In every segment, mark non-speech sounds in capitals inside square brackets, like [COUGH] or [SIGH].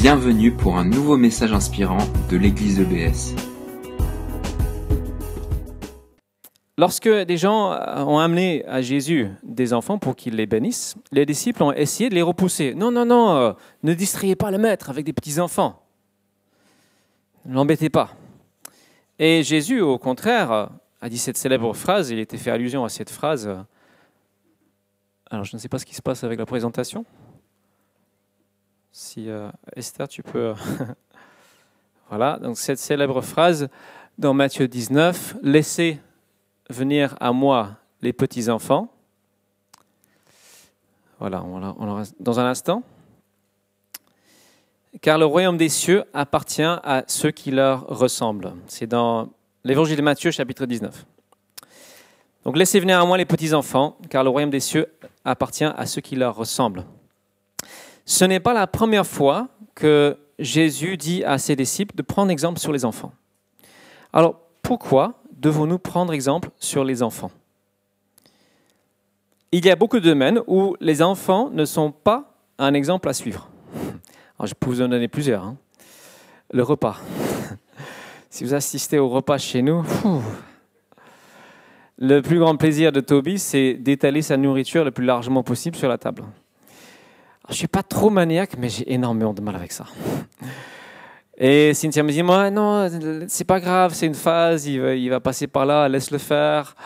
Bienvenue pour un nouveau message inspirant de l'église EBS. Lorsque des gens ont amené à Jésus des enfants pour qu'il les bénisse, les disciples ont essayé de les repousser. Non, non, non, euh, ne distrayez pas le maître avec des petits-enfants. Ne l'embêtez pas. Et Jésus, au contraire, a dit cette célèbre phrase, il était fait allusion à cette phrase. Alors, je ne sais pas ce qui se passe avec la présentation. Si euh, Esther, tu peux. [LAUGHS] voilà, donc cette célèbre phrase dans Matthieu 19 Laissez venir à moi les petits-enfants. Voilà, on reste dans un instant. Car le royaume des cieux appartient à ceux qui leur ressemblent. C'est dans l'évangile de Matthieu, chapitre 19. Donc laissez venir à moi les petits-enfants, car le royaume des cieux appartient à ceux qui leur ressemblent. Ce n'est pas la première fois que Jésus dit à ses disciples de prendre exemple sur les enfants. Alors pourquoi devons-nous prendre exemple sur les enfants? Il y a beaucoup de domaines où les enfants ne sont pas un exemple à suivre. Je peux vous en donner plusieurs. Hein. Le repas. [LAUGHS] si vous assistez au repas chez nous, le plus grand plaisir de Toby, c'est d'étaler sa nourriture le plus largement possible sur la table. Je ne suis pas trop maniaque, mais j'ai énormément de mal avec ça. Et Cynthia me dit, moi, non, c'est pas grave, c'est une phase, il va, passer par là, laisse-le faire.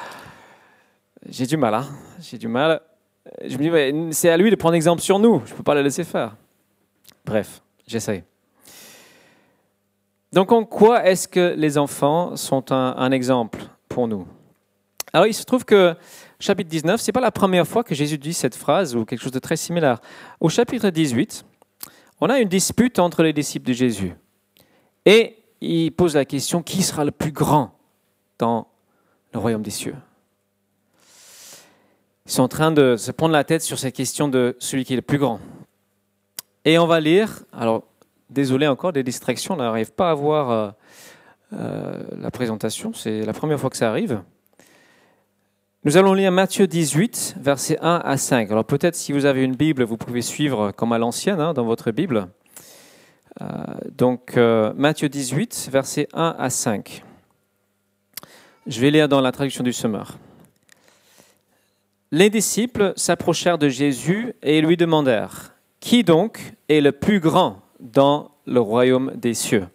J'ai du mal, hein j'ai du mal. Je me dis, c'est à lui de prendre exemple sur nous, je ne peux pas le laisser faire. Bref, j'essaye. Donc en quoi est-ce que les enfants sont un, un exemple pour nous? Alors il se trouve que chapitre 19, ce n'est pas la première fois que Jésus dit cette phrase ou quelque chose de très similaire. Au chapitre 18, on a une dispute entre les disciples de Jésus. Et il pose la question, qui sera le plus grand dans le royaume des cieux? Ils sont en train de se prendre la tête sur cette question de celui qui est le plus grand. Et on va lire, alors désolé encore des distractions, on n'arrive pas à voir euh, euh, la présentation, c'est la première fois que ça arrive. Nous allons lire Matthieu 18, versets 1 à 5. Alors peut-être si vous avez une Bible, vous pouvez suivre comme à l'ancienne hein, dans votre Bible. Euh, donc euh, Matthieu 18, versets 1 à 5. Je vais lire dans la traduction du Semeur. Les disciples s'approchèrent de Jésus et lui demandèrent, Qui donc est le plus grand dans le royaume des cieux?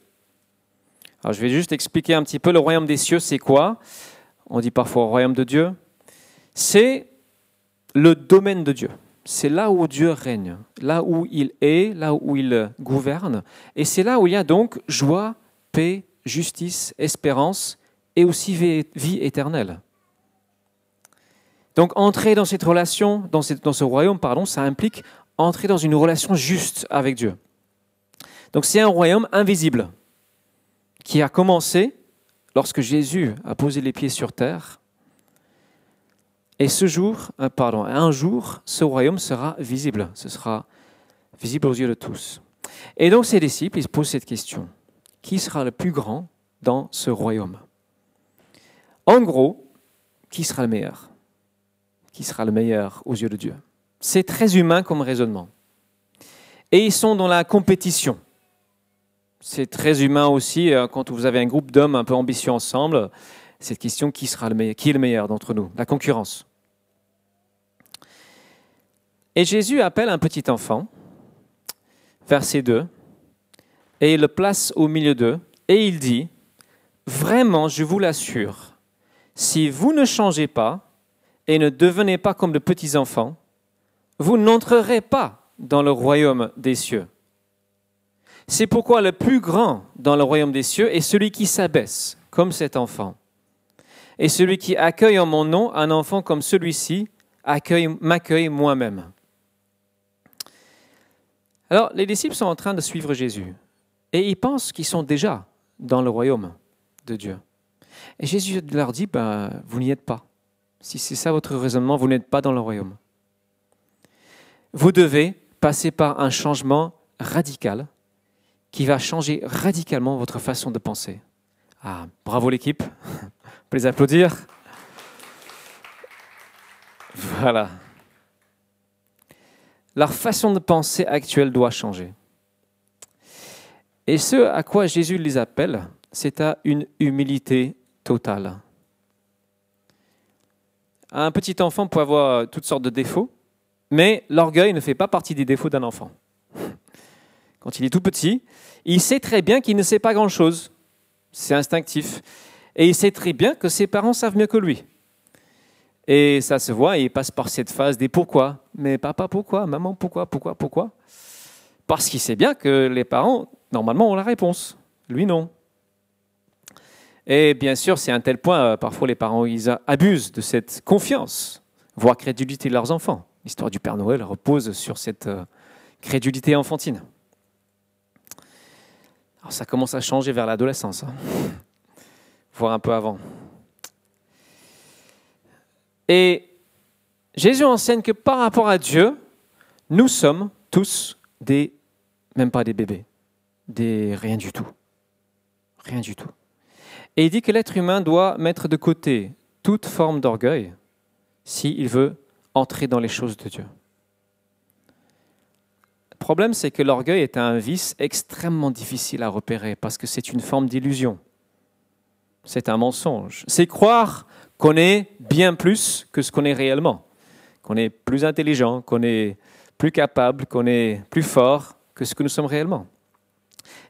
Alors je vais juste expliquer un petit peu le royaume des cieux, c'est quoi? On dit parfois royaume de Dieu. C'est le domaine de Dieu. C'est là où Dieu règne, là où il est, là où il gouverne. Et c'est là où il y a donc joie, paix, justice, espérance et aussi vie éternelle. Donc entrer dans cette relation, dans, ce royaume, pardon, ça implique entrer dans une relation juste avec Dieu. Donc c'est un royaume invisible qui a commencé lorsque Jésus a posé les pieds sur terre et ce jour, euh, pardon, un jour, ce royaume sera visible. Ce sera visible aux yeux de tous. Et donc ces disciples, ils se posent cette question. Qui sera le plus grand dans ce royaume? En gros, qui sera le meilleur? Qui sera le meilleur aux yeux de Dieu? C'est très humain comme raisonnement. Et ils sont dans la compétition. C'est très humain aussi euh, quand vous avez un groupe d'hommes un peu ambitieux ensemble. Cette question qui sera Qui est le meilleur d'entre nous? La concurrence. Et Jésus appelle un petit enfant, verset 2, et il le place au milieu d'eux, et il dit, Vraiment, je vous l'assure, si vous ne changez pas et ne devenez pas comme de petits enfants, vous n'entrerez pas dans le royaume des cieux. C'est pourquoi le plus grand dans le royaume des cieux est celui qui s'abaisse, comme cet enfant. Et celui qui accueille en mon nom un enfant comme celui-ci m'accueille moi-même. Alors, les disciples sont en train de suivre Jésus et ils pensent qu'ils sont déjà dans le royaume de Dieu. Et Jésus leur dit, ben, vous n'y êtes pas. Si c'est ça votre raisonnement, vous n'êtes pas dans le royaume. Vous devez passer par un changement radical qui va changer radicalement votre façon de penser. Ah, bravo l'équipe. [LAUGHS] On peut les applaudir. Voilà leur façon de penser actuelle doit changer. Et ce à quoi Jésus les appelle, c'est à une humilité totale. Un petit enfant peut avoir toutes sortes de défauts, mais l'orgueil ne fait pas partie des défauts d'un enfant. Quand il est tout petit, il sait très bien qu'il ne sait pas grand-chose. C'est instinctif. Et il sait très bien que ses parents savent mieux que lui. Et ça se voit, et il passe par cette phase des pourquoi. Mais papa, pourquoi? Maman, pourquoi? Pourquoi? Pourquoi? Parce qu'il sait bien que les parents, normalement, ont la réponse. Lui, non. Et bien sûr, c'est un tel point, euh, parfois les parents ils abusent de cette confiance, voire crédulité de leurs enfants. L'histoire du Père Noël repose sur cette euh, crédulité enfantine. Alors ça commence à changer vers l'adolescence, hein. voire un peu avant. Et Jésus enseigne que par rapport à Dieu, nous sommes tous des, même pas des bébés, des rien du tout. Rien du tout. Et il dit que l'être humain doit mettre de côté toute forme d'orgueil s'il veut entrer dans les choses de Dieu. Le problème, c'est que l'orgueil est un vice extrêmement difficile à repérer parce que c'est une forme d'illusion. C'est un mensonge. C'est croire qu'on est bien plus que ce qu'on est réellement, qu'on est plus intelligent, qu'on est plus capable, qu'on est plus fort que ce que nous sommes réellement.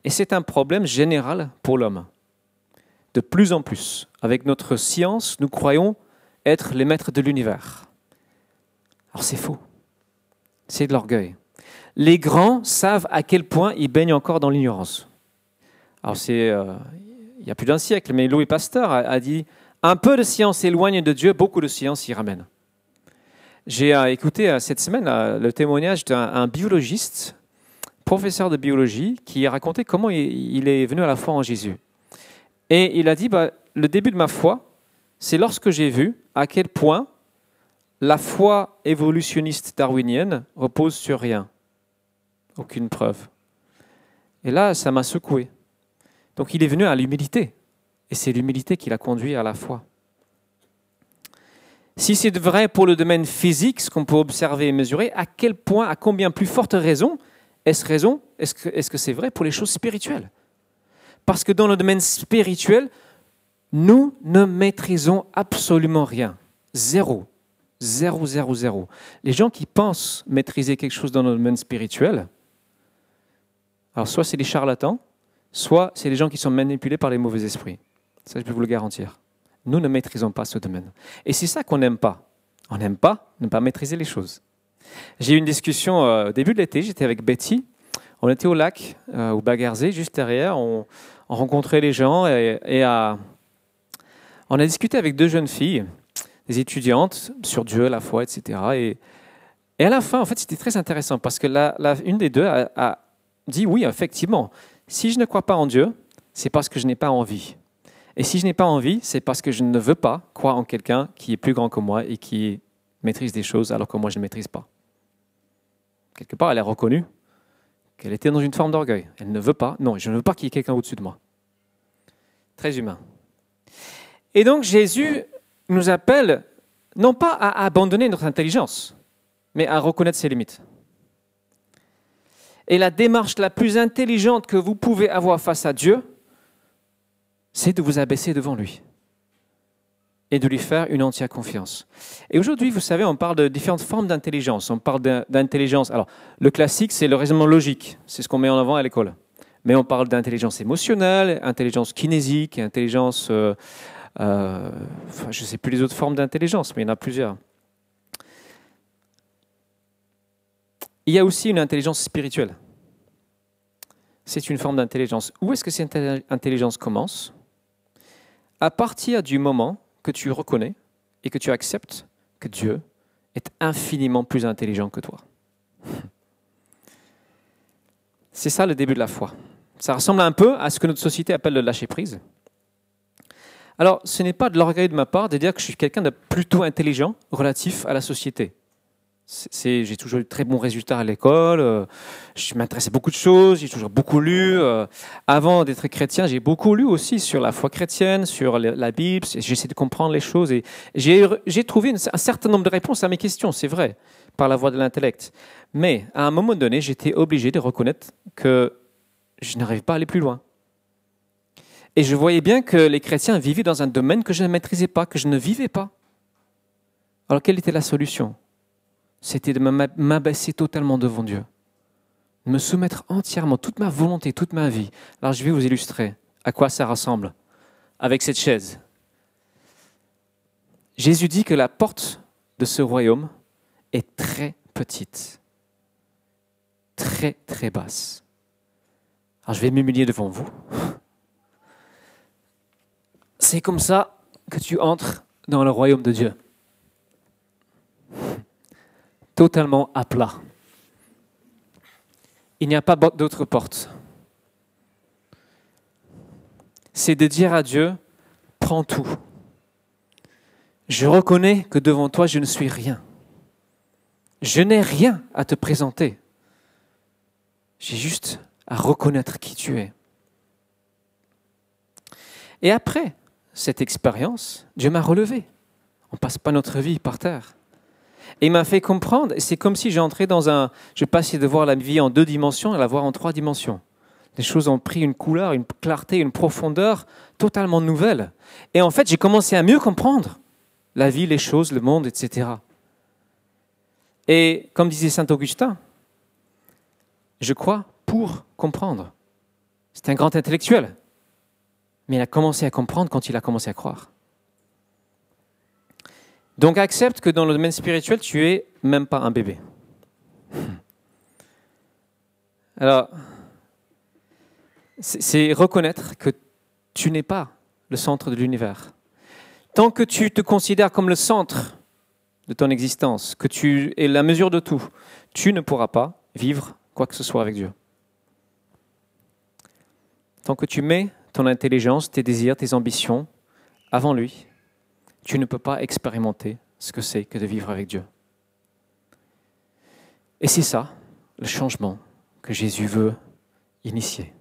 Et c'est un problème général pour l'homme de plus en plus. Avec notre science, nous croyons être les maîtres de l'univers. Alors c'est faux. C'est de l'orgueil. Les grands savent à quel point ils baignent encore dans l'ignorance. Alors c'est, euh, il y a plus d'un siècle, mais Louis Pasteur a, dit un peu de science éloigne de Dieu, beaucoup de science y ramène. J'ai euh, écouté euh, cette semaine le témoignage d'un biologiste, professeur de biologie, qui a raconté comment il est venu à la foi en Jésus. Et il a dit, bah, le début de ma foi, c'est lorsque j'ai vu à quel point la foi évolutionniste darwinienne repose sur rien. Aucune preuve. Et là, ça m'a secoué. Donc il est venu à l'humilité. Et c'est l'humilité qui l'a conduit à la foi. Si c'est vrai pour le domaine physique, ce qu'on peut observer et mesurer, à quel point, à combien plus forte raison est-ce raison Est-ce que c'est vrai pour les choses spirituelles? Parce que dans le domaine spirituel, nous ne maîtrisons absolument rien. Zéro. Zéro, zéro, zéro. Les gens qui pensent maîtriser quelque chose dans le domaine spirituel, alors soit c'est des charlatans, soit c'est des gens qui sont manipulés par les mauvais esprits. Ça, je peux vous le garantir. Nous ne maîtrisons pas ce domaine. Et c'est ça qu'on n'aime pas. On n'aime pas ne pas maîtriser les choses. J'ai eu une discussion euh, au début de l'été, j'étais avec Betty, on était au lac, euh, au Bagarzé, juste derrière, on, rencontrer les gens et, on a discuté avec deux jeunes filles, des étudiantes, sur Dieu, la foi, etc. Et, à la fin, en fait, c'était très intéressant parce que la, des deux a, dit oui, effectivement, si je ne crois pas en Dieu, c'est parce que je n'ai pas envie. Et si je n'ai pas envie, c'est parce que je ne veux pas croire en quelqu'un qui est plus grand que moi et qui maîtrise des choses alors que moi je ne maîtrise pas. Quelque part, elle est reconnue qu'elle était dans une forme d'orgueil. Elle ne veut pas, non, je ne veux pas qu'il y ait quelqu'un au-dessus de moi. Très humain. Et donc Jésus nous appelle non pas à abandonner notre intelligence, mais à reconnaître ses limites. Et la démarche la plus intelligente que vous pouvez avoir face à Dieu, c'est de vous abaisser devant lui et de lui faire une entière confiance. Et aujourd'hui, vous savez, on parle de différentes formes d'intelligence. On parle d'intelligence. Alors, le classique, c'est le raisonnement logique. C'est ce qu'on met en avant à l'école. Mais on parle d'intelligence émotionnelle, intelligence kinésique, intelligence. Euh, euh, je ne sais plus les autres formes d'intelligence, mais il y en a plusieurs. Il y a aussi une intelligence spirituelle. C'est une forme d'intelligence. Où est-ce que cette intelligence commence? À partir du moment que tu reconnais et que tu acceptes que Dieu est infiniment plus intelligent que toi. C'est ça le début de la foi. Ça ressemble un peu à ce que notre société appelle le lâcher-prise. Alors, ce n'est pas de l'orgueil de ma part de dire que je suis quelqu'un de plutôt intelligent relatif à la société j'ai toujours eu de très bons résultats à l'école. Euh, je m'intéressais beaucoup de choses. J'ai toujours beaucoup lu. Euh, avant d'être chrétien, j'ai beaucoup lu aussi sur la foi chrétienne, sur la Bible. J'essaie de comprendre les choses et j'ai trouvé un certain nombre de réponses à mes questions. C'est vrai, par la voie de l'intellect. Mais à un moment donné, j'étais obligé de reconnaître que je n'arrivais pas à aller plus loin. Et je voyais bien que les chrétiens vivaient dans un domaine que je ne maîtrisais pas, que je ne vivais pas. Alors quelle était la solution? C'était de m'abaisser totalement devant Dieu, de me soumettre entièrement, toute ma volonté, toute ma vie. Alors je vais vous illustrer à quoi ça ressemble avec cette chaise. Jésus dit que la porte de ce royaume est très petite, très très basse. Alors je vais m'humilier devant vous. C'est comme ça que tu entres dans le royaume de Dieu. Totalement à plat. Il n'y a pas d'autre porte. C'est de dire à Dieu, prends tout. Je reconnais que devant toi, je ne suis rien. Je n'ai rien à te présenter. J'ai juste à reconnaître qui tu es. Et après cette expérience, Dieu m'a relevé. On ne passe pas notre vie par terre. Et il m'a fait comprendre, c'est comme si j'entrais dans un... Je passais de voir la vie en deux dimensions à la voir en trois dimensions. Les choses ont pris une couleur, une clarté, une profondeur totalement nouvelle. Et en fait, j'ai commencé à mieux comprendre la vie, les choses, le monde, etc. Et comme disait Saint Augustin, je crois pour comprendre. C'est un grand intellectuel, mais il a commencé à comprendre quand il a commencé à croire. Donc accepte que dans le domaine spirituel, tu es même pas un bébé. [LAUGHS] Alors, c'est reconnaître que tu n'es pas le centre de l'univers. Tant que tu te considères comme le centre de ton existence, que tu es la mesure de tout, tu ne pourras pas vivre quoi que ce soit avec Dieu. Tant que tu mets ton intelligence, tes désirs, tes ambitions avant lui, tu ne peux pas expérimenter ce que c'est que de vivre avec Dieu. Et c'est ça, le changement que Jésus veut initier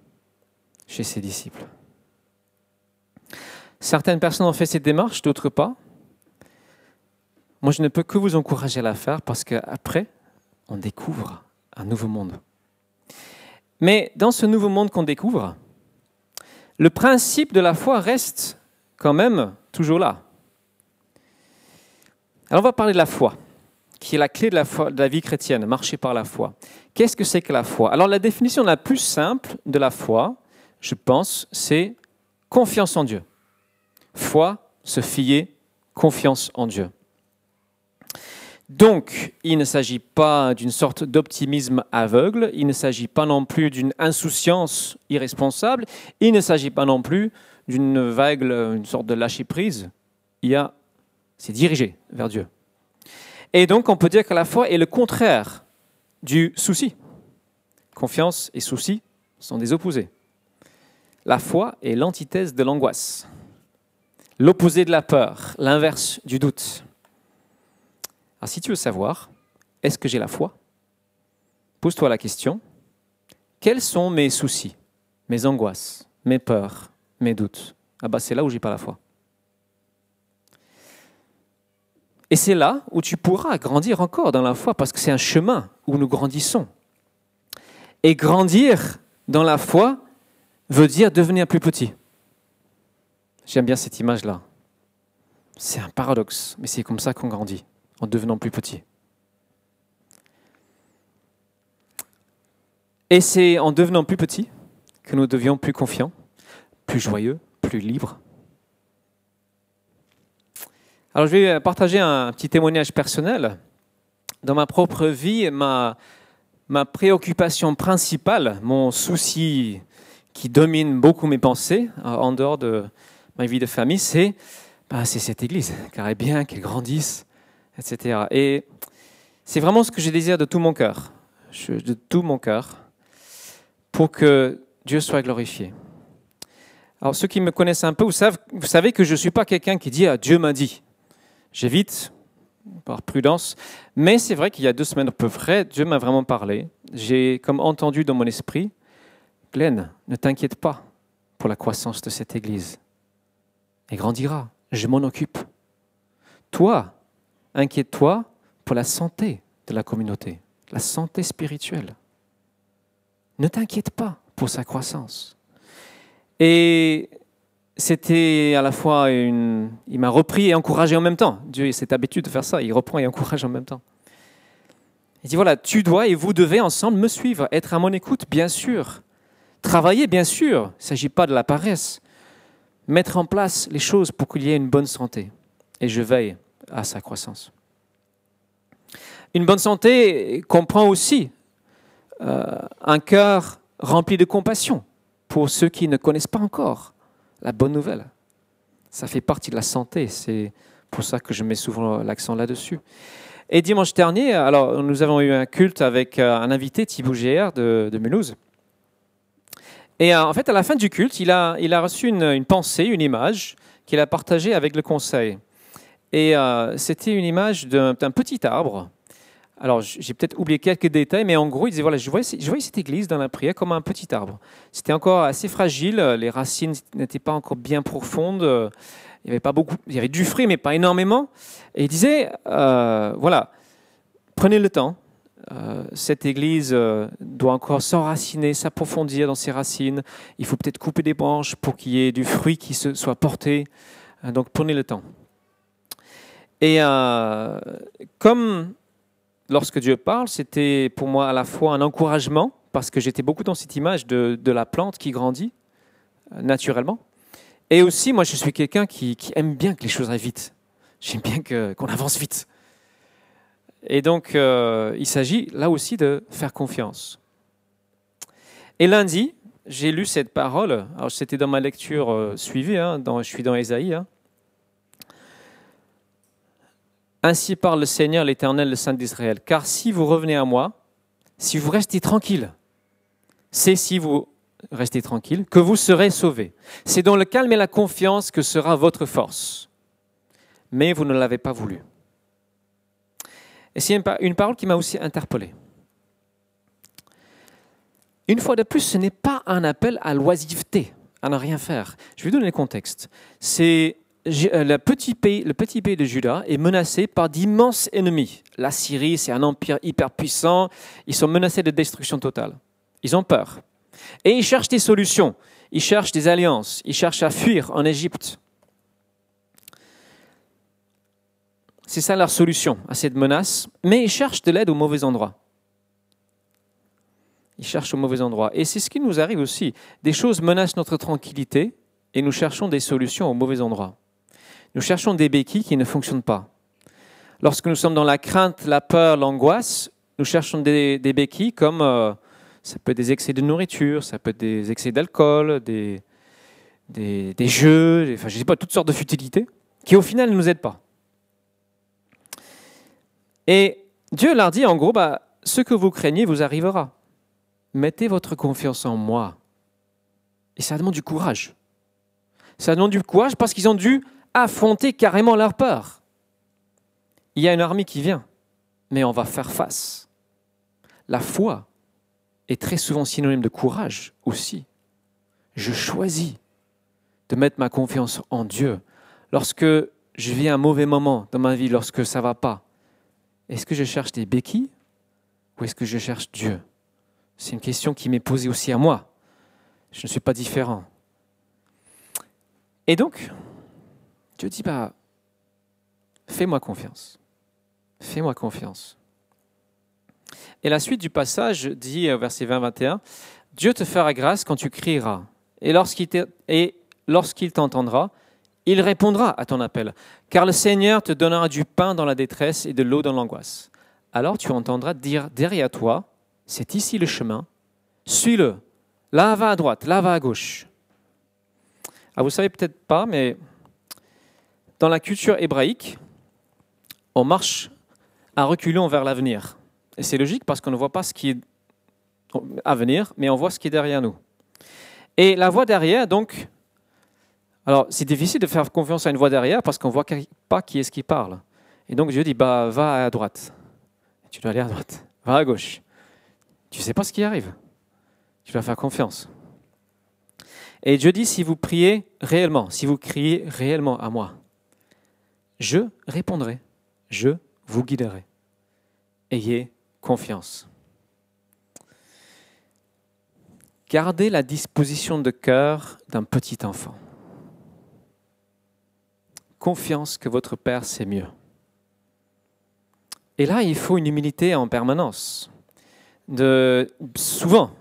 chez ses disciples. Certaines personnes ont fait cette démarche, d'autres pas. Moi, je ne peux que vous encourager à la faire parce qu'après, on découvre un nouveau monde. Mais dans ce nouveau monde qu'on découvre, le principe de la foi reste quand même toujours là. Alors on va parler de la foi, qui est la clé de la, vie chrétienne, marcher par la foi. Qu'est-ce que c'est que la foi? Alors la définition la plus simple de la foi, je pense, c'est confiance en Dieu. Foi, se fier, confiance en Dieu. Donc, il ne s'agit pas d'une sorte d'optimisme aveugle, il ne s'agit pas non plus d'une insouciance irresponsable, il ne s'agit pas non plus d'une vague, une sorte de lâcher prise. Il y a, c'est dirigé vers Dieu. Et donc, on peut dire que la foi est le contraire du souci. Confiance et souci sont des opposés. La foi est l'antithèse de l'angoisse, l'opposé de la peur, l'inverse du doute. Alors si tu veux savoir, est-ce que j'ai la foi? Pose-toi la question, quels sont mes soucis, mes angoisses, mes peurs, mes doutes? Ah bah c'est là où j'ai pas la foi. Et c'est là où tu pourras grandir encore dans la foi, parce que c'est un chemin où nous grandissons. Et grandir dans la foi veut dire devenir plus petit. J'aime bien cette image-là. C'est un paradoxe, mais c'est comme ça qu'on grandit en devenant plus petit. Et c'est en devenant plus petit que nous devions plus confiants, plus joyeux, plus libres. Alors je vais partager un petit témoignage personnel. Dans ma propre vie, ma, préoccupation principale, mon souci qui domine beaucoup mes pensées euh, en dehors de ma vie de famille, c'est bah, cette Église, car elle est bien qu'elle grandisse, etc. Et c'est vraiment ce que je désire de tout mon cœur, de tout mon cœur, pour que Dieu soit glorifié. Alors ceux qui me connaissent un peu, vous savez, vous savez que je ne suis pas quelqu'un qui dit ah, Dieu m'a dit. J'évite par prudence, mais c'est vrai qu'il y a deux semaines à peu près, Dieu m'a vraiment parlé. J'ai comme entendu dans mon esprit, Glenn, ne t'inquiète pas pour la croissance de cette Église. Elle grandira, je m'en occupe. Toi, inquiète-toi pour la santé de la communauté, la santé spirituelle. Ne t'inquiète pas pour sa croissance. Et c'était à la fois une... Il m'a repris et encouragé en même temps. Dieu a cette habitude de faire ça, il reprend et encourage en même temps. Il dit, voilà, tu dois et vous devez ensemble me suivre, être à mon écoute, bien sûr. Travailler, bien sûr. Il ne s'agit pas de la paresse. Mettre en place les choses pour qu'il y ait une bonne santé. Et je veille à sa croissance. Une bonne santé comprend aussi euh, un cœur rempli de compassion pour ceux qui ne connaissent pas encore la bonne nouvelle. Ça fait partie de la santé, c'est pour ça que je mets souvent l'accent là-dessus. Et dimanche dernier, alors nous avons eu un culte avec euh, un invité, Thibaut de, de Mulhouse. Et euh, en fait, à la fin du culte, il a, il a reçu une, pensée, une image qu'il a partagée avec le conseil. Et euh, c'était une image d'un petit arbre alors, j'ai peut-être oublié quelques détails, mais en gros, il disait voilà, je voyais, je cette église dans la prière comme un petit arbre. C'était encore assez fragile, les racines n'étaient pas encore bien profondes. Il y avait pas beaucoup, il y avait du fruit, mais pas énormément. Et il disait euh, voilà, prenez le temps. Euh, cette église euh, doit encore s'enraciner, s'approfondir dans ses racines. Il faut peut-être couper des branches pour qu'il y ait du fruit qui se, soit porté. donc, prenez le temps. Et comme lorsque Dieu parle, c'était pour moi à la fois un encouragement, parce que j'étais beaucoup dans cette image de, la plante qui grandit euh, naturellement. Et aussi, moi, je suis quelqu'un qui, aime bien que les choses aillent vite. J'aime bien qu'on avance vite. Et donc, euh, il s'agit là aussi de faire confiance. Et lundi, j'ai lu cette parole. Alors, c'était dans ma lecture euh, suivie. Hein, je suis dans Ésaïe. Hein. Ainsi parle le Seigneur, l'Éternel, le Saint d'Israël. Car si vous revenez à moi, si vous restez tranquille, c'est si vous restez tranquille que vous serez sauvés. C'est dans le calme et la confiance que sera votre force. Mais vous ne l'avez pas voulu. Et c'est une parole qui m'a aussi interpellé. Une fois de plus, ce n'est pas un appel à l'oisiveté, à ne rien faire. Je vais vous donner le contexte. C'est le petit, pays, le petit pays de Juda est menacé par d'immenses ennemis. La Syrie, c'est un empire hyper puissant. Ils sont menacés de destruction totale. Ils ont peur. Et ils cherchent des solutions. Ils cherchent des alliances. Ils cherchent à fuir en Égypte. C'est ça leur solution à cette menace. Mais ils cherchent de l'aide au mauvais endroit. Ils cherchent au mauvais endroit. Et c'est ce qui nous arrive aussi. Des choses menacent notre tranquillité et nous cherchons des solutions au mauvais endroit. Nous cherchons des béquilles qui ne fonctionnent pas. Lorsque nous sommes dans la crainte, la peur, l'angoisse, nous cherchons des, béquilles comme euh, ça peut être des excès de nourriture, ça peut être des excès d'alcool, des, des, jeux, enfin, je ne sais pas, toutes sortes de futilités qui au final ne nous aident pas. Et Dieu leur dit en gros, bah, ce que vous craignez vous arrivera. Mettez votre confiance en moi. Et ça demande du courage. Ça demande du courage parce qu'ils ont dû affronter carrément leur peur. Il y a une armée qui vient, mais on va faire face. La foi est très souvent synonyme de courage aussi. Je choisis de mettre ma confiance en Dieu. Lorsque je vis un mauvais moment dans ma vie, lorsque ça ne va pas, est-ce que je cherche des béquilles ou est-ce que je cherche Dieu? C'est une question qui m'est posée aussi à moi. Je ne suis pas différent. Et donc, Dieu dit, bah, fais-moi confiance. Fais-moi confiance. Et la suite du passage dit, verset 20-21, Dieu te fera grâce quand tu crieras. Et lorsqu'il t'entendra, il répondra à ton appel. Car le Seigneur te donnera du pain dans la détresse et de l'eau dans l'angoisse. Alors tu entendras dire derrière toi, c'est ici le chemin, suis-le. Là va à droite, là va à gauche. Ah, vous savez peut-être pas, mais dans la culture hébraïque, on marche à reculons vers l'avenir. Et c'est logique parce qu'on ne voit pas ce qui est à venir, mais on voit ce qui est derrière nous. Et la voie derrière, donc, alors c'est difficile de faire confiance à une voie derrière parce qu'on ne voit pas qui est-ce qui parle. Et donc Dieu dit, bah, va à droite. Tu dois aller à droite. Va à gauche. Tu ne sais pas ce qui arrive. Tu dois faire confiance. Et Dieu dit, si vous priez réellement, si vous criez réellement à moi, je répondrai, je vous guiderai. Ayez confiance. Gardez la disposition de cœur d'un petit enfant. Confiance que votre Père sait mieux. Et là, il faut une humilité en permanence. De souvent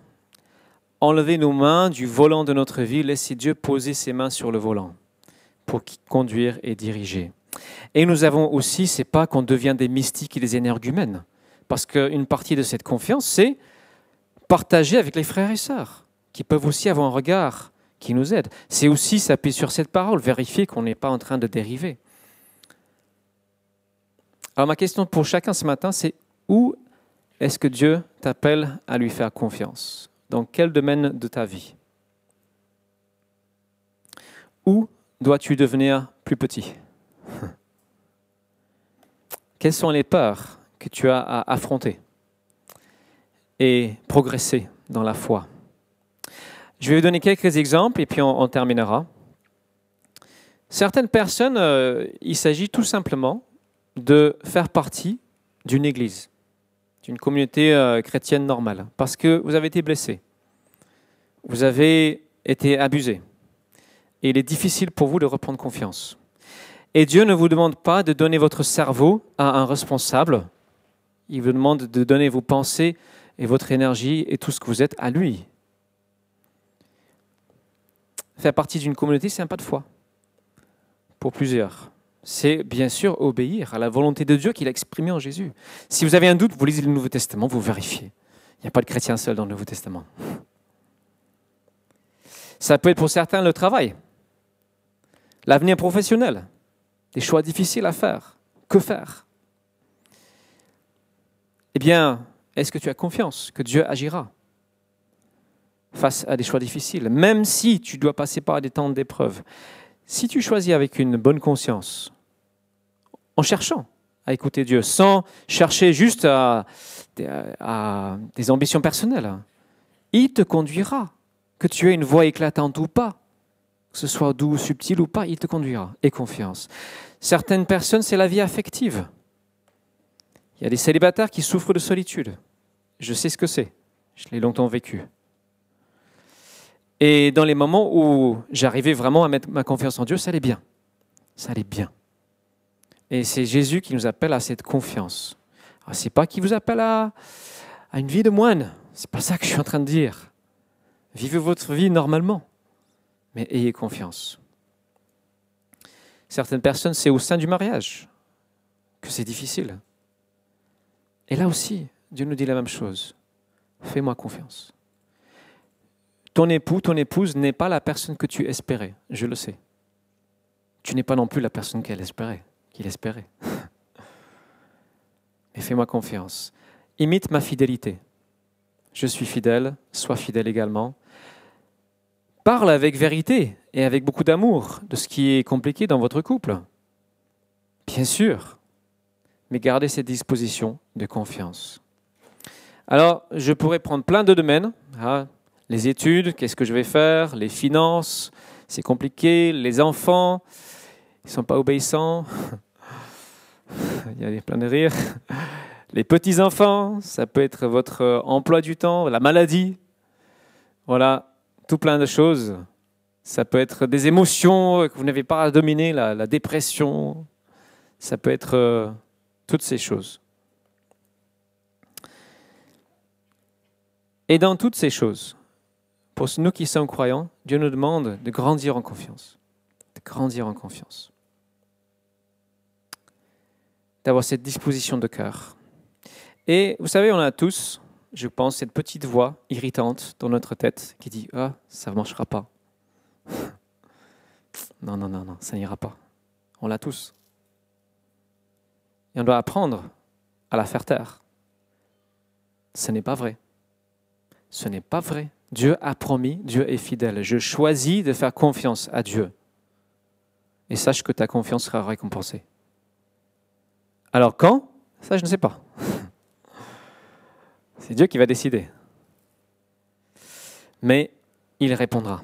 enlever nos mains du volant de notre vie, laisser Dieu poser ses mains sur le volant pour conduire et diriger. Et nous avons aussi, c'est pas qu'on devient des mystiques et des énergumènes, parce qu'une partie de cette confiance, c'est partager avec les frères et sœurs, qui peuvent aussi avoir un regard qui nous aide. C'est aussi s'appuyer sur cette parole, vérifier qu'on n'est pas en train de dériver. Alors ma question pour chacun ce matin, c'est où est-ce que Dieu t'appelle à lui faire confiance? Dans quel domaine de ta vie? Où dois-tu devenir plus petit? [LAUGHS] Quelles sont les peurs que tu as à affronter et progresser dans la foi? Je vais vous donner quelques exemples et puis on, terminera. Certaines personnes, euh, il s'agit tout simplement de faire partie d'une église, d'une communauté euh, chrétienne normale, parce que vous avez été blessé, vous avez été abusé, et il est difficile pour vous de reprendre confiance. Et Dieu ne vous demande pas de donner votre cerveau à un responsable, il vous demande de donner vos pensées et votre énergie et tout ce que vous êtes à lui. Faire partie d'une communauté, c'est un pas de foi pour plusieurs c'est bien sûr obéir à la volonté de Dieu qu'il a exprimée en Jésus. Si vous avez un doute, vous lisez le Nouveau Testament, vous vérifiez. Il n'y a pas de chrétien seul dans le Nouveau Testament. Ça peut être pour certains le travail, l'avenir professionnel, des choix difficiles à faire. Que faire? Eh bien, est-ce que tu as confiance que Dieu agira face à des choix difficiles, même si tu dois passer par des temps d'épreuve? Si tu choisis avec une bonne conscience, en cherchant à écouter Dieu, sans chercher juste à, des ambitions personnelles, il te conduira. Que tu aies une voix éclatante ou pas, que ce soit doux ou subtil ou pas, il te conduira. Et confiance. Certaines personnes, c'est la vie affective. Il y a des célibataires qui souffrent de solitude. Je sais ce que c'est. Je l'ai longtemps vécu. Et dans les moments où j'arrivais vraiment à mettre ma confiance en Dieu, ça allait bien. Ça allait bien. Et c'est Jésus qui nous appelle à cette confiance. Ce n'est pas qu'il vous appelle à, à une vie de moine. C'est pas ça que je suis en train de dire. Vivez votre vie normalement, mais ayez confiance. Certaines personnes, c'est au sein du mariage que c'est difficile. Et là aussi, Dieu nous dit la même chose. Fais-moi confiance. Ton époux, ton épouse n'est pas la personne que tu espérais, je le sais. Tu n'es pas non plus la personne qu'elle espérait, qu'il espérait. [LAUGHS] Mais fais-moi confiance. Imite ma fidélité. Je suis fidèle, sois fidèle également. Parle avec vérité et avec beaucoup d'amour de ce qui est compliqué dans votre couple. Bien sûr, mais gardez cette disposition de confiance. Alors, je pourrais prendre plein de domaines. Hein, les études, qu'est-ce que je vais faire, les finances, c'est compliqué, les enfants, ils ne sont pas obéissants. [LAUGHS] Il y a plein de rires. Les petits-enfants, ça peut être votre emploi du temps, la maladie. Voilà, tout plein de choses. Ça peut être des émotions que vous n'avez pas à dominer, la, dépression. Ça peut être euh, toutes ces choses. Et dans toutes ces choses, pour nous qui sommes croyants, Dieu nous demande de grandir en confiance. De grandir en confiance. D'avoir cette disposition de cœur. Et vous savez, on a tous, je pense, cette petite voix irritante dans notre tête qui dit Ah, ça ne marchera pas. [LAUGHS] non, non, non, non, ça n'ira pas. On l'a tous. Et on doit apprendre à la faire taire. Ce n'est pas vrai. Ce n'est pas vrai. Dieu a promis, Dieu est fidèle. Je choisis de faire confiance à Dieu. Et sache que ta confiance sera récompensée. Alors quand? Ça, je ne sais pas. [LAUGHS] C'est Dieu qui va décider. Mais il répondra.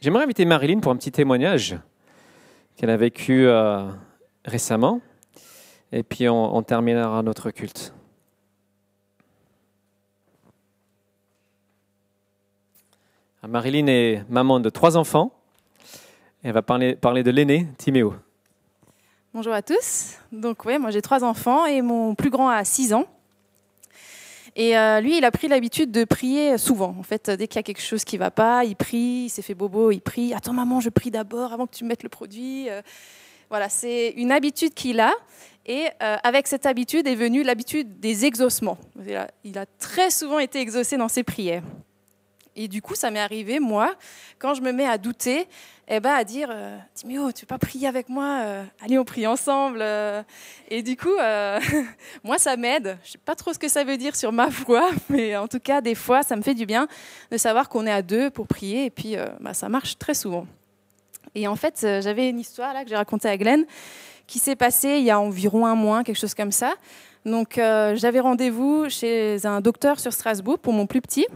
J'aimerais inviter Marilyn pour un petit témoignage qu'elle a vécu euh, récemment. Et puis on, terminera notre culte. Marilyn est maman de trois enfants. Elle va parler, parler de l'aîné, Timéo. Bonjour à tous. Donc ouais, moi j'ai trois enfants et mon plus grand a 6 ans. Et euh, lui, il a pris l'habitude de prier souvent. En fait, dès qu'il y a quelque chose qui va pas, il prie, il s'est fait bobo, il prie. Attends maman, je prie d'abord avant que tu mettes le produit. Euh, voilà, c'est une habitude qu'il a. Et euh, avec cette habitude est venue l'habitude des exaucements. il a très souvent été exaucé dans ses prières. Et du coup, ça m'est arrivé, moi, quand je me mets à douter, eh ben, à dire euh, Timéo, tu veux pas prier avec moi euh, Allez, on prie ensemble. Euh. Et du coup, [LAUGHS] moi, ça m'aide. Je sais pas trop ce que ça veut dire sur ma foi, [LAUGHS] mais en tout cas, des fois, ça me fait du bien de savoir qu'on est à deux pour prier. Et puis, bah, ça marche très souvent. Et en fait, j'avais une histoire là que j'ai racontée à Glenn qui s'est passée il y a environ un mois, quelque chose comme ça. Donc, j'avais rendez-vous chez un docteur sur Strasbourg pour mon plus petit.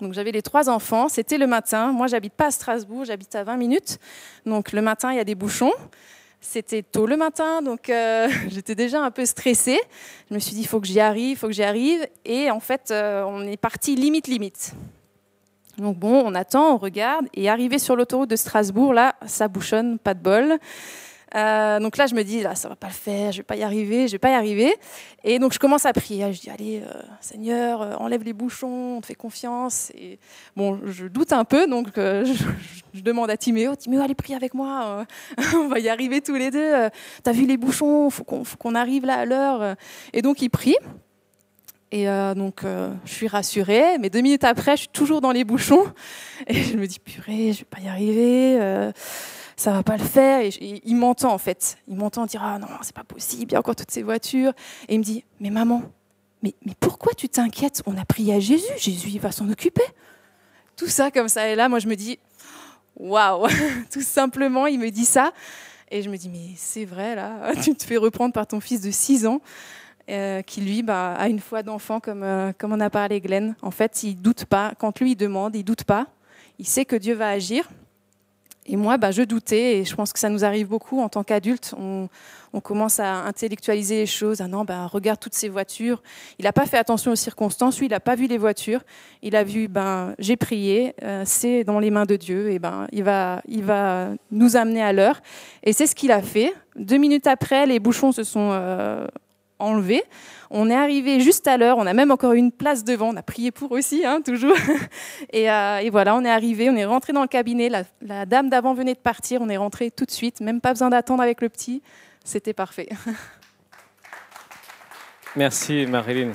Donc j'avais les trois enfants, c'était le matin. Moi, j'habite pas à Strasbourg, j'habite à 20 minutes. Donc le matin, il y a des bouchons. C'était tôt le matin, donc euh, [LAUGHS] j'étais déjà un peu stressée. Je me suis dit, il faut que j'y arrive, il faut que j'y arrive. Et en fait, euh, on est parti limite, limite. Donc bon, on attend, on regarde. Et arrivé sur l'autoroute de Strasbourg, là, ça bouchonne, pas de bol. Euh, donc là, je me dis, là, ça va pas le faire, je vais pas y arriver, je vais pas y arriver. Et donc je commence à prier. Je dis, allez, euh, Seigneur, euh, enlève les bouchons, on te fait confiance. Et bon, je doute un peu, donc [LAUGHS] je, demande à Timéo, Timéo, allez prier avec moi, [LAUGHS] on va y arriver tous les deux. T'as vu les bouchons, faut qu'on arrive là à l'heure. Et donc il prie. Et donc, je suis rassurée, mais deux minutes après, je suis toujours dans les bouchons. [LAUGHS] Et je me dis, purée, je vais pas y arriver ça va pas le faire. Et, il m'entend en fait. Il m'entend dire ah non c'est pas possible, il y a encore toutes ces voitures. Et il me dit mais maman, mais, mais pourquoi tu t'inquiètes? On a prié à Jésus, Jésus il va s'en occuper. Tout ça comme ça. Et là moi je me dis waouh, [LAUGHS] tout simplement il me dit ça. Et je me dis mais c'est vrai là, [LAUGHS] tu te fais reprendre par ton fils de 6 ans. Euh, qui lui bah, a une foi d'enfant comme, euh, comme on a parlé Glenn. En fait, il doute pas. Quand lui il demande, il doute pas. Il sait que Dieu va agir. Et moi, bah, je doutais, et je pense que ça nous arrive beaucoup en tant qu'adultes. On, commence à intellectualiser les choses. Ah non, bah, regarde toutes ces voitures. Il n'a pas fait attention aux circonstances. Lui, il n'a pas vu les voitures. Il a vu, ben, j'ai prié, euh, c'est dans les mains de Dieu, et ben, il va, nous amener à l'heure. Et c'est ce qu'il a fait. Deux minutes après, les bouchons se sont euh, On est arrivé juste à l'heure, on a même encore une place devant, on a prié pour aussi, hein, toujours. [LAUGHS] Euh, et, voilà, on est arrivé, on est rentré dans le cabinet, la, dame d'avant venait de partir, on est rentré tout de suite, même pas besoin d'attendre avec le petit, c'était parfait. [LAUGHS] Merci Marilyn.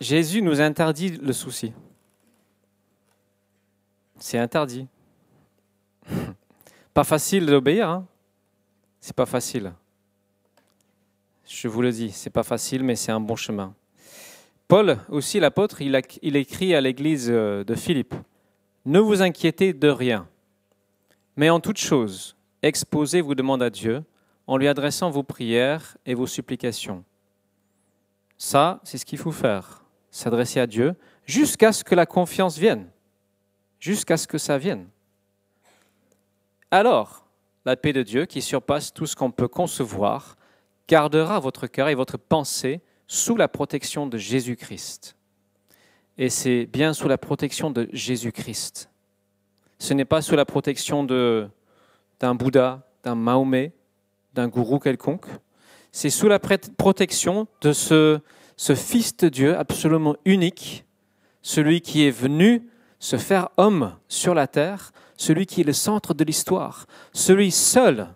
Jésus nous interdit le souci. C'est interdit. [LAUGHS] Pas facile d'obéir, hein c'est pas facile. Je vous le dis, c'est pas facile, mais c'est un bon chemin. Paul, aussi l'apôtre, il, écrit à l'église euh, de Philippe Ne vous inquiétez de rien, mais en toute chose, exposez vos demandes à Dieu en lui adressant vos prières et vos supplications. Ça, c'est ce qu'il faut faire, s'adresser à Dieu jusqu'à ce que la confiance vienne, jusqu'à ce que ça vienne. Alors, la paix de Dieu, qui surpasse tout ce qu'on peut concevoir, gardera votre cœur et votre pensée sous la protection de Jésus-Christ. Et c'est bien sous la protection de Jésus-Christ. Ce n'est pas sous la protection d'un Bouddha, d'un Mahomet, d'un gourou quelconque. C'est sous la protection de ce, ce Fils de Dieu absolument unique, celui qui est venu se faire homme sur la terre, celui qui est le centre de l'histoire, celui seul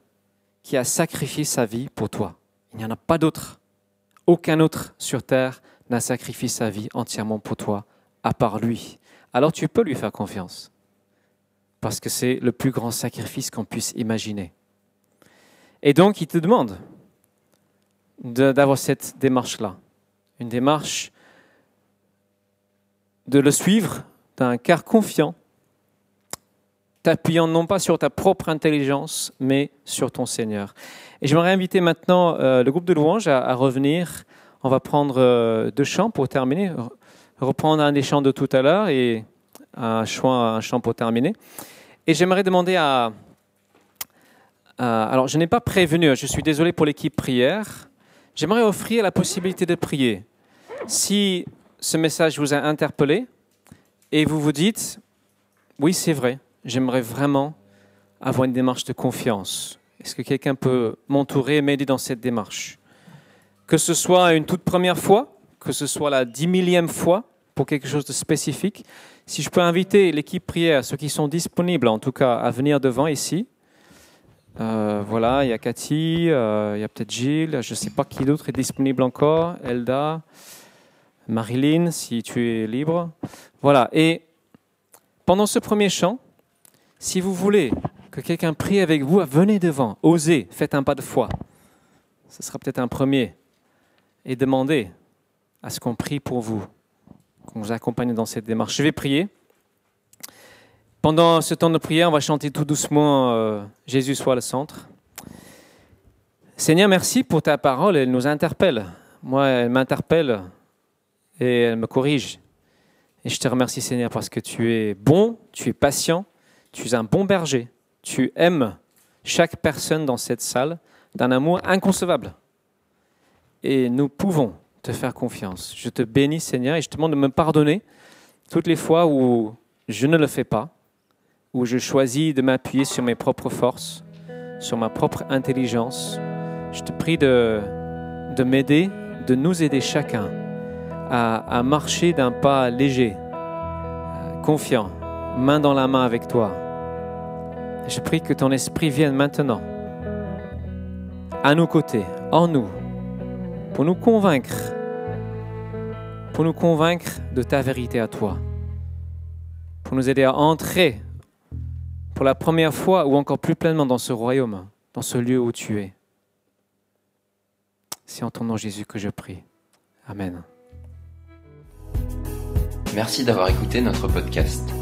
qui a sacrifié sa vie pour toi. Il n'y en a pas d'autre. Aucun autre sur terre n'a sacrifié sa vie entièrement pour toi, à part lui. Alors tu peux lui faire confiance, parce que c'est le plus grand sacrifice qu'on puisse imaginer. Et donc il te demande d'avoir cette démarche-là, une démarche de le suivre d'un cœur confiant, t'appuyant non pas sur ta propre intelligence, mais sur ton Seigneur. Et j'aimerais inviter maintenant euh, le groupe de louanges à, revenir. On va prendre euh, deux chants pour terminer, reprendre un des chants de tout à l'heure et un chant, un chant pour terminer. Et j'aimerais demander à, Alors, je n'ai pas prévenu, je suis désolé pour l'équipe prière. J'aimerais offrir la possibilité de prier. Si ce message vous a interpellé, et vous vous dites, oui c'est vrai, j'aimerais vraiment avoir une démarche de confiance. Est-ce que quelqu'un peut m'entourer et m'aider dans cette démarche? Que ce soit une toute première fois, que ce soit la dix millième fois pour quelque chose de spécifique, si je peux inviter l'équipe prière, ceux qui sont disponibles en tout cas, à venir devant ici. Euh, voilà, il y a Cathy, euh, il y a peut-être Gilles, je ne sais pas qui d'autre est disponible encore, Elda, Marilyn, si tu es libre. Voilà, et pendant ce premier chant, si vous voulez que quelqu'un prie avec vous, venez devant, osez, faites un pas de foi. Ce sera peut-être un premier. Et demandez à ce qu'on prie pour vous, qu'on vous accompagne dans cette démarche. Je vais prier. Pendant ce temps de prière, on va chanter tout doucement euh, Jésus soit le centre. Seigneur, merci pour ta parole, elle nous interpelle. Moi, elle m'interpelle et elle me corrige. Et je te remercie Seigneur parce que tu es bon, tu es patient, tu es un bon berger, tu aimes chaque personne dans cette salle d'un amour inconcevable. Et nous pouvons te faire confiance. Je te bénis Seigneur et je te demande de me pardonner toutes les fois où je ne le fais pas, où je choisis de m'appuyer sur mes propres forces, sur ma propre intelligence. Je te prie de, de m'aider, de nous aider chacun à, marcher d'un pas léger, confiant, main dans la main avec toi. Je prie que ton esprit vienne maintenant à nos côtés, en nous, pour nous convaincre, pour nous convaincre de ta vérité à toi, pour nous aider à entrer pour la première fois ou encore plus pleinement dans ce royaume, dans ce lieu où tu es. C'est en ton nom Jésus que je prie. Amen. Merci d'avoir écouté notre podcast.